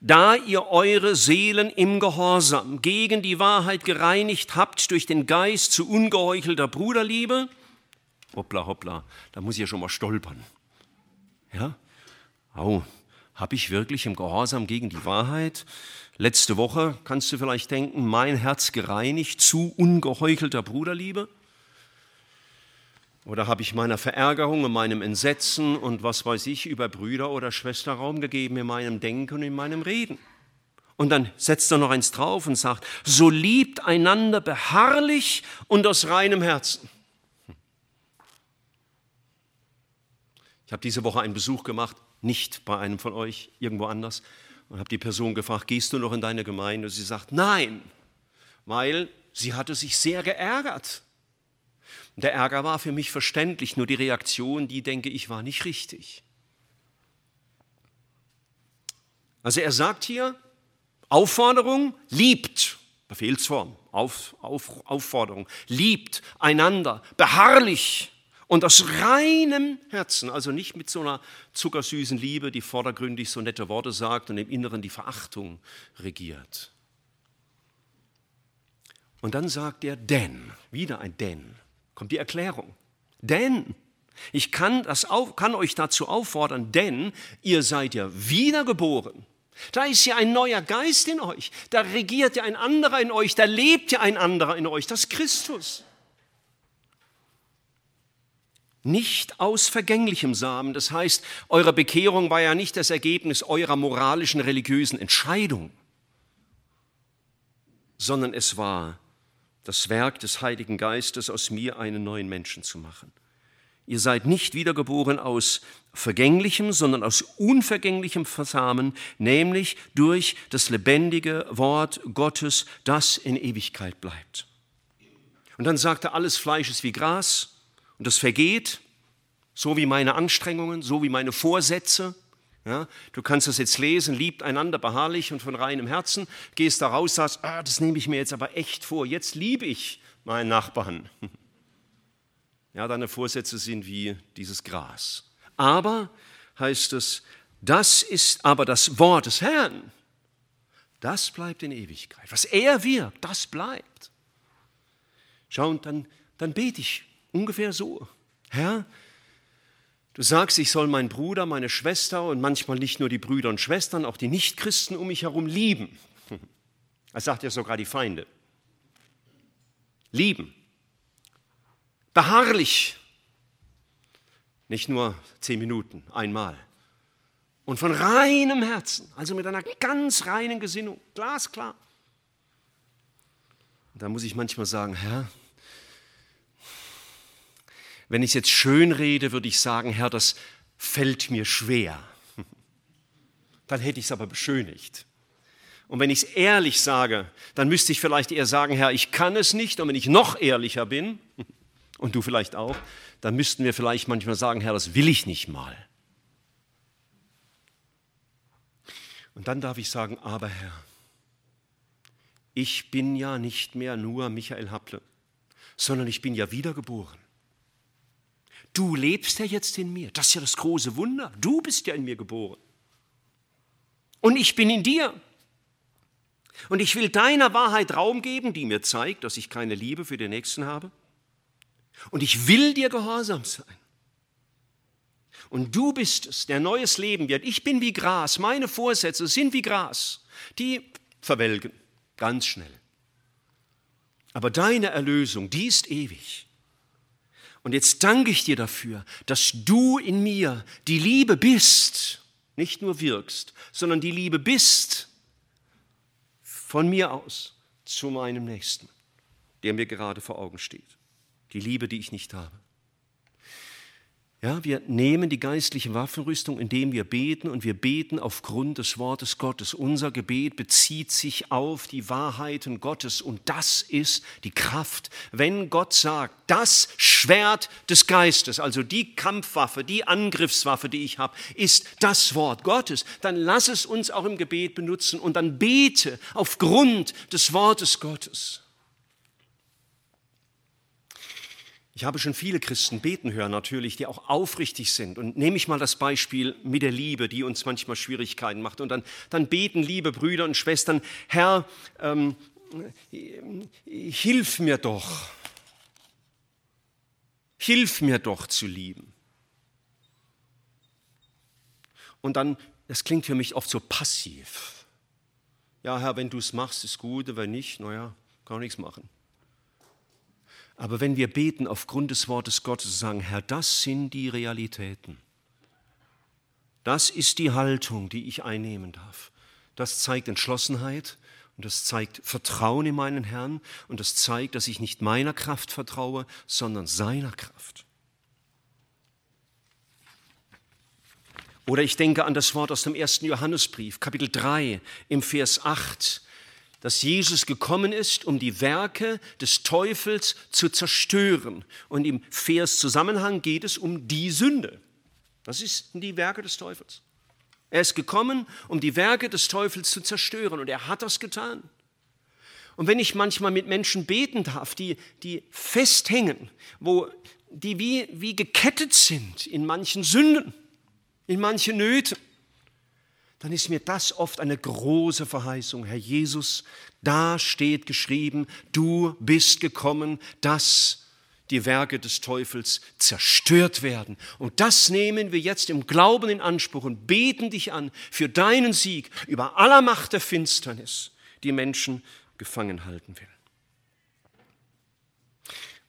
Da ihr eure Seelen im Gehorsam gegen die Wahrheit gereinigt habt durch den Geist zu ungeheuchelter Bruderliebe, hoppla, hoppla, da muss ich ja schon mal stolpern. Ja? Au, Habe ich wirklich im Gehorsam gegen die Wahrheit letzte Woche, kannst du vielleicht denken, mein Herz gereinigt zu ungeheuchelter Bruderliebe? Oder habe ich meiner Verärgerung und meinem Entsetzen und was weiß ich über Brüder oder Schwester Raum gegeben in meinem Denken und in meinem Reden? Und dann setzt er noch eins drauf und sagt, so liebt einander beharrlich und aus reinem Herzen. Ich habe diese Woche einen Besuch gemacht, nicht bei einem von euch, irgendwo anders, und habe die Person gefragt, gehst du noch in deine Gemeinde? Und sie sagt, nein, weil sie hatte sich sehr geärgert. Der Ärger war für mich verständlich, nur die Reaktion, die denke ich, war nicht richtig. Also er sagt hier, Aufforderung, liebt, Befehlsform, Auf, Auf, Aufforderung, liebt einander, beharrlich und aus reinem Herzen, also nicht mit so einer zuckersüßen Liebe, die vordergründig so nette Worte sagt und im Inneren die Verachtung regiert. Und dann sagt er, denn, wieder ein denn, kommt die Erklärung. Denn, ich kann, das auf, kann euch dazu auffordern, denn ihr seid ja wiedergeboren da ist ja ein neuer Geist in euch, da regiert ja ein anderer in euch, da lebt ja ein anderer in euch, das ist Christus. Nicht aus vergänglichem Samen, das heißt, eure Bekehrung war ja nicht das Ergebnis eurer moralischen, religiösen Entscheidung, sondern es war das Werk des Heiligen Geistes, aus mir einen neuen Menschen zu machen. Ihr seid nicht wiedergeboren aus vergänglichem, sondern aus unvergänglichem Versamen, nämlich durch das lebendige Wort Gottes, das in Ewigkeit bleibt. Und dann sagt er, alles Fleisch ist wie Gras und das vergeht, so wie meine Anstrengungen, so wie meine Vorsätze. Ja, du kannst das jetzt lesen, liebt einander beharrlich und von reinem Herzen, gehst da raus, sagst, ah, das nehme ich mir jetzt aber echt vor, jetzt liebe ich meinen Nachbarn. Ja, deine Vorsätze sind wie dieses Gras. Aber, heißt es, das ist aber das Wort des Herrn. Das bleibt in Ewigkeit. Was er wirkt, das bleibt. Schau, und dann, dann bete ich ungefähr so. Herr, du sagst, ich soll meinen Bruder, meine Schwester und manchmal nicht nur die Brüder und Schwestern, auch die Nichtchristen um mich herum lieben. Er sagt ja sogar die Feinde. Lieben beharrlich. Nicht nur zehn Minuten, einmal. Und von reinem Herzen, also mit einer ganz reinen Gesinnung, glasklar. Und da muss ich manchmal sagen, Herr, wenn ich es jetzt schön rede, würde ich sagen, Herr, das fällt mir schwer. Dann hätte ich es aber beschönigt. Und wenn ich es ehrlich sage, dann müsste ich vielleicht eher sagen, Herr, ich kann es nicht. Und wenn ich noch ehrlicher bin, und du vielleicht auch, dann müssten wir vielleicht manchmal sagen, Herr, das will ich nicht mal. Und dann darf ich sagen, aber Herr, ich bin ja nicht mehr nur Michael Happle, sondern ich bin ja wiedergeboren. Du lebst ja jetzt in mir. Das ist ja das große Wunder. Du bist ja in mir geboren. Und ich bin in dir. Und ich will deiner Wahrheit Raum geben, die mir zeigt, dass ich keine Liebe für den Nächsten habe und ich will dir gehorsam sein. Und du bist es, der neues Leben wird. Ich bin wie Gras, meine Vorsätze sind wie Gras, die verwelken ganz schnell. Aber deine Erlösung, die ist ewig. Und jetzt danke ich dir dafür, dass du in mir die Liebe bist, nicht nur wirkst, sondern die Liebe bist von mir aus zu meinem Nächsten, der mir gerade vor Augen steht die Liebe, die ich nicht habe. Ja, wir nehmen die geistliche Waffenrüstung, indem wir beten und wir beten aufgrund des Wortes Gottes. Unser Gebet bezieht sich auf die Wahrheiten Gottes und das ist die Kraft. Wenn Gott sagt, das Schwert des Geistes, also die Kampfwaffe, die Angriffswaffe, die ich habe, ist das Wort Gottes, dann lass es uns auch im Gebet benutzen und dann bete aufgrund des Wortes Gottes. Ich habe schon viele Christen beten hören, natürlich, die auch aufrichtig sind. Und nehme ich mal das Beispiel mit der Liebe, die uns manchmal Schwierigkeiten macht. Und dann, dann beten liebe Brüder und Schwestern, Herr, ähm, hilf mir doch. Hilf mir doch zu lieben. Und dann das klingt für mich oft so passiv. Ja, Herr, wenn du es machst, ist gut, wenn nicht, naja, kann nichts machen. Aber wenn wir beten aufgrund des Wortes Gottes und sagen, Herr, das sind die Realitäten, das ist die Haltung, die ich einnehmen darf. Das zeigt Entschlossenheit und das zeigt Vertrauen in meinen Herrn und das zeigt, dass ich nicht meiner Kraft vertraue, sondern seiner Kraft. Oder ich denke an das Wort aus dem ersten Johannesbrief, Kapitel 3, im Vers 8, dass Jesus gekommen ist, um die Werke des Teufels zu zerstören. Und im Vers Zusammenhang geht es um die Sünde. Das sind die Werke des Teufels. Er ist gekommen, um die Werke des Teufels zu zerstören und er hat das getan. Und wenn ich manchmal mit Menschen beten darf, die, die festhängen, wo, die wie, wie gekettet sind in manchen Sünden, in manchen Nöten, dann ist mir das oft eine große Verheißung. Herr Jesus, da steht geschrieben, du bist gekommen, dass die Werke des Teufels zerstört werden. Und das nehmen wir jetzt im Glauben in Anspruch und beten dich an für deinen Sieg über aller Macht der Finsternis, die Menschen gefangen halten will.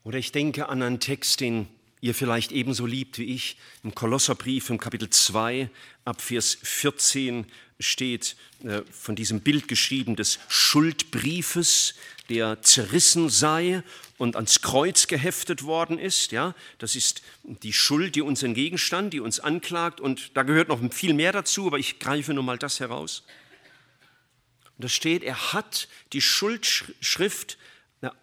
Oder ich denke an einen Text, den ihr vielleicht ebenso liebt wie ich. Im Kolosserbrief im Kapitel 2 ab Vers 14 steht äh, von diesem Bild geschrieben des Schuldbriefes, der zerrissen sei und ans Kreuz geheftet worden ist. Ja, das ist die Schuld, die uns entgegenstand, die uns anklagt. Und da gehört noch viel mehr dazu, aber ich greife nur mal das heraus. Und da steht, er hat die Schuldschrift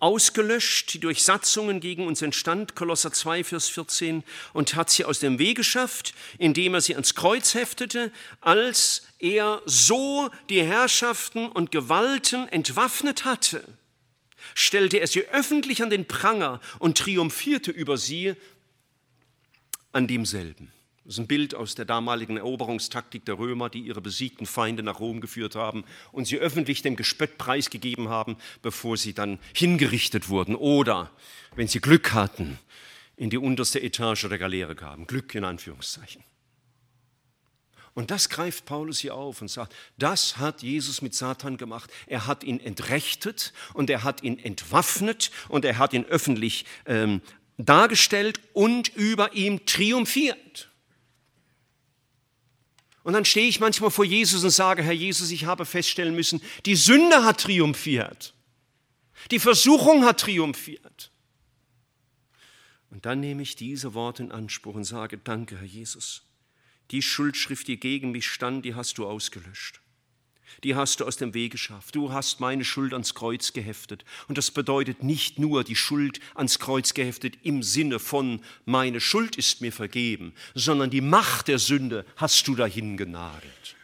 ausgelöscht, die Durchsatzungen gegen uns entstand, Kolosser 2, Vers 14, und hat sie aus dem Weg geschafft, indem er sie ans Kreuz heftete, als er so die Herrschaften und Gewalten entwaffnet hatte, stellte er sie öffentlich an den Pranger und triumphierte über sie an demselben. Das ist ein Bild aus der damaligen Eroberungstaktik der Römer, die ihre besiegten Feinde nach Rom geführt haben und sie öffentlich dem Gespött preisgegeben haben, bevor sie dann hingerichtet wurden oder, wenn sie Glück hatten, in die unterste Etage der Galeere gaben. Glück in Anführungszeichen. Und das greift Paulus hier auf und sagt, das hat Jesus mit Satan gemacht. Er hat ihn entrechtet und er hat ihn entwaffnet und er hat ihn öffentlich ähm, dargestellt und über ihm triumphiert. Und dann stehe ich manchmal vor Jesus und sage, Herr Jesus, ich habe feststellen müssen, die Sünde hat triumphiert. Die Versuchung hat triumphiert. Und dann nehme ich diese Worte in Anspruch und sage, danke, Herr Jesus. Die Schuldschrift, die gegen mich stand, die hast du ausgelöscht die hast du aus dem Weg geschafft. Du hast meine Schuld ans Kreuz geheftet. Und das bedeutet nicht nur die Schuld ans Kreuz geheftet im Sinne von meine Schuld ist mir vergeben, sondern die Macht der Sünde hast du dahin genagelt.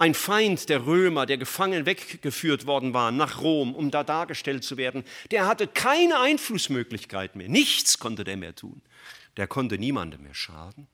Ein Feind der Römer, der gefangen weggeführt worden war nach Rom, um da dargestellt zu werden, der hatte keine Einflussmöglichkeit mehr. Nichts konnte der mehr tun. Der konnte niemandem mehr schaden.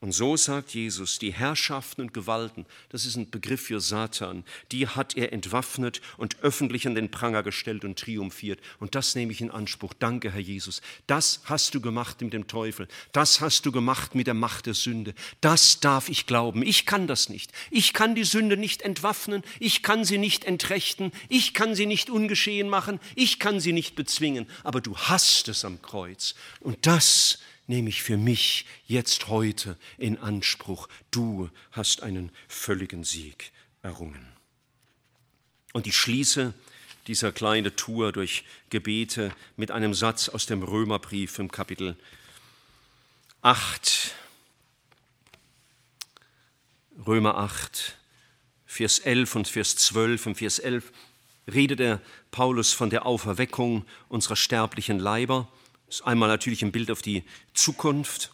Und so sagt Jesus, die Herrschaften und Gewalten, das ist ein Begriff für Satan, die hat er entwaffnet und öffentlich an den Pranger gestellt und triumphiert. Und das nehme ich in Anspruch. Danke, Herr Jesus. Das hast du gemacht mit dem Teufel. Das hast du gemacht mit der Macht der Sünde. Das darf ich glauben. Ich kann das nicht. Ich kann die Sünde nicht entwaffnen. Ich kann sie nicht entrechten. Ich kann sie nicht ungeschehen machen. Ich kann sie nicht bezwingen. Aber du hast es am Kreuz. Und das nehme ich für mich jetzt heute in Anspruch. Du hast einen völligen Sieg errungen. Und ich schließe dieser kleine Tour durch Gebete mit einem Satz aus dem Römerbrief im Kapitel 8. Römer 8, Vers 11 und Vers 12. Im Vers 11 redet der Paulus von der Auferweckung unserer sterblichen Leiber ist einmal natürlich ein Bild auf die Zukunft,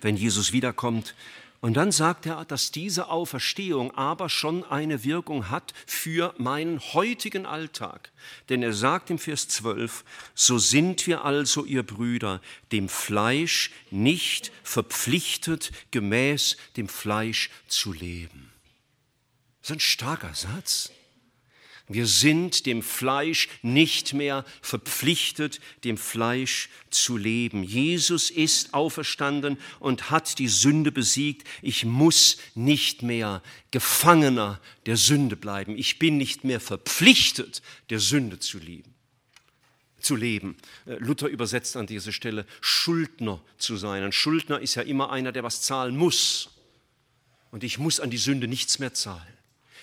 wenn Jesus wiederkommt. Und dann sagt er, dass diese Auferstehung aber schon eine Wirkung hat für meinen heutigen Alltag. Denn er sagt im Vers 12, so sind wir also, ihr Brüder, dem Fleisch nicht verpflichtet, gemäß dem Fleisch zu leben. Das ist ein starker Satz. Wir sind dem Fleisch nicht mehr verpflichtet, dem Fleisch zu leben. Jesus ist auferstanden und hat die Sünde besiegt. Ich muss nicht mehr Gefangener der Sünde bleiben. Ich bin nicht mehr verpflichtet, der Sünde zu lieben zu leben. Äh, Luther übersetzt an dieser Stelle Schuldner zu sein. Ein Schuldner ist ja immer einer, der was zahlen muss. Und ich muss an die Sünde nichts mehr zahlen.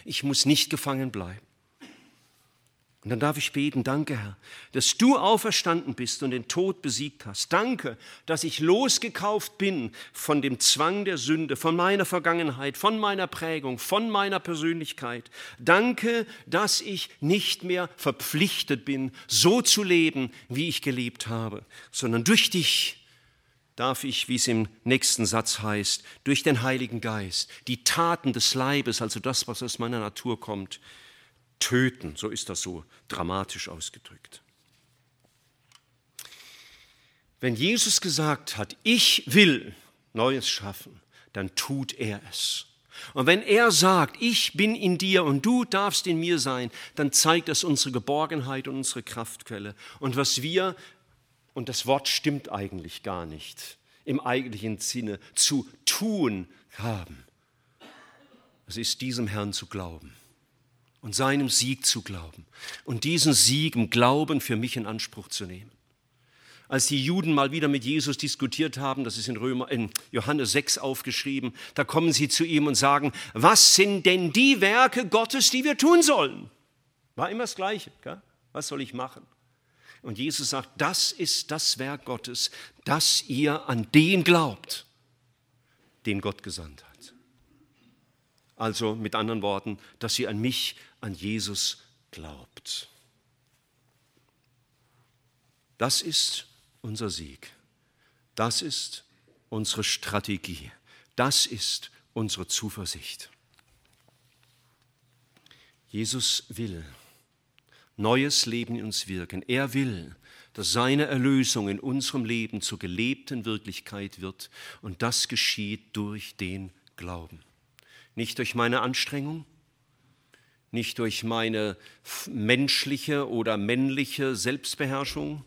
Ich muss nicht gefangen bleiben. Und dann darf ich beten, danke Herr, dass du auferstanden bist und den Tod besiegt hast. Danke, dass ich losgekauft bin von dem Zwang der Sünde, von meiner Vergangenheit, von meiner Prägung, von meiner Persönlichkeit. Danke, dass ich nicht mehr verpflichtet bin, so zu leben, wie ich gelebt habe, sondern durch dich darf ich, wie es im nächsten Satz heißt, durch den Heiligen Geist die Taten des Leibes, also das, was aus meiner Natur kommt, töten. So ist das so dramatisch ausgedrückt. Wenn Jesus gesagt hat, ich will Neues schaffen, dann tut er es. Und wenn er sagt, ich bin in dir und du darfst in mir sein, dann zeigt das unsere Geborgenheit und unsere Kraftquelle. Und was wir, und das Wort stimmt eigentlich gar nicht, im eigentlichen Sinne zu tun haben, es ist diesem Herrn zu glauben und seinem Sieg zu glauben und diesen Sieg im Glauben für mich in Anspruch zu nehmen. Als die Juden mal wieder mit Jesus diskutiert haben, das ist in, Römer, in Johannes 6 aufgeschrieben, da kommen sie zu ihm und sagen, was sind denn die Werke Gottes, die wir tun sollen? War immer das Gleiche. Gell? Was soll ich machen? Und Jesus sagt, das ist das Werk Gottes, dass ihr an den glaubt, den Gott gesandt hat. Also mit anderen Worten, dass ihr an mich an Jesus glaubt. Das ist unser Sieg. Das ist unsere Strategie. Das ist unsere Zuversicht. Jesus will neues Leben in uns wirken. Er will, dass seine Erlösung in unserem Leben zur gelebten Wirklichkeit wird. Und das geschieht durch den Glauben. Nicht durch meine Anstrengung, nicht durch meine menschliche oder männliche Selbstbeherrschung,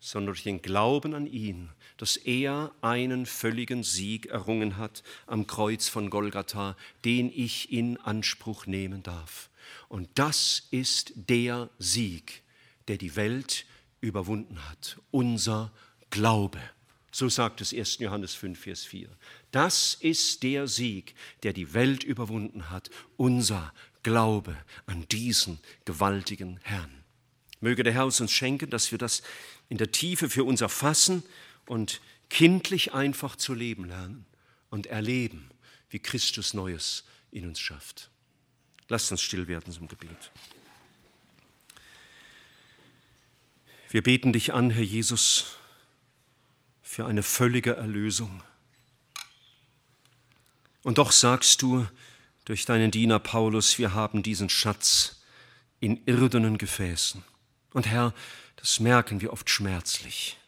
sondern durch den Glauben an ihn, dass er einen völligen Sieg errungen hat am Kreuz von Golgatha, den ich in Anspruch nehmen darf. Und das ist der Sieg, der die Welt überwunden hat, unser Glaube. So sagt es 1. Johannes 5, Vers 4. Das ist der Sieg, der die Welt überwunden hat, unser Glaube an diesen gewaltigen Herrn. Möge der Herr uns schenken, dass wir das in der Tiefe für uns erfassen und kindlich einfach zu leben lernen und erleben, wie Christus Neues in uns schafft. Lasst uns still werden zum Gebet. Wir beten dich an, Herr Jesus, für eine völlige Erlösung. Und doch sagst du durch deinen Diener Paulus, wir haben diesen Schatz in irdenen Gefäßen. Und Herr, das merken wir oft schmerzlich.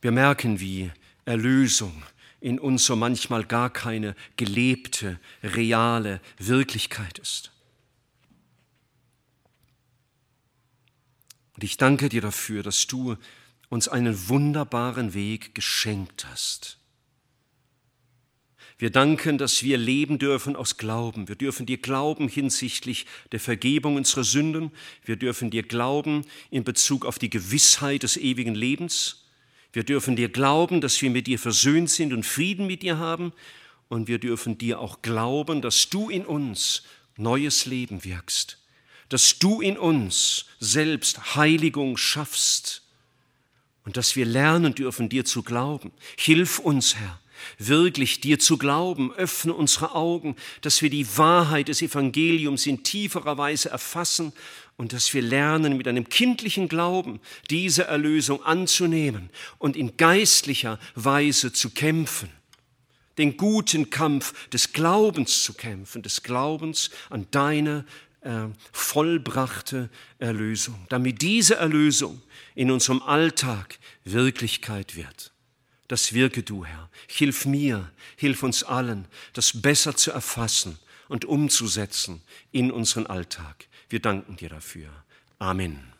Wir merken, wie Erlösung in uns so manchmal gar keine gelebte, reale Wirklichkeit ist. Und ich danke dir dafür, dass du uns einen wunderbaren Weg geschenkt hast. Wir danken, dass wir leben dürfen aus Glauben. Wir dürfen dir glauben hinsichtlich der Vergebung unserer Sünden. Wir dürfen dir glauben in Bezug auf die Gewissheit des ewigen Lebens. Wir dürfen dir glauben, dass wir mit dir versöhnt sind und Frieden mit dir haben. Und wir dürfen dir auch glauben, dass du in uns neues Leben wirkst. Dass du in uns selbst Heiligung schaffst und dass wir lernen dürfen, dir zu glauben. Hilf uns, Herr, wirklich dir zu glauben. Öffne unsere Augen, dass wir die Wahrheit des Evangeliums in tieferer Weise erfassen und dass wir lernen, mit einem kindlichen Glauben diese Erlösung anzunehmen und in geistlicher Weise zu kämpfen den guten Kampf des Glaubens zu kämpfen, des Glaubens an deine äh, vollbrachte Erlösung, damit diese Erlösung in unserem Alltag Wirklichkeit wird. Das wirke du, Herr. Hilf mir, hilf uns allen, das besser zu erfassen und umzusetzen in unseren Alltag. Wir danken dir dafür. Amen.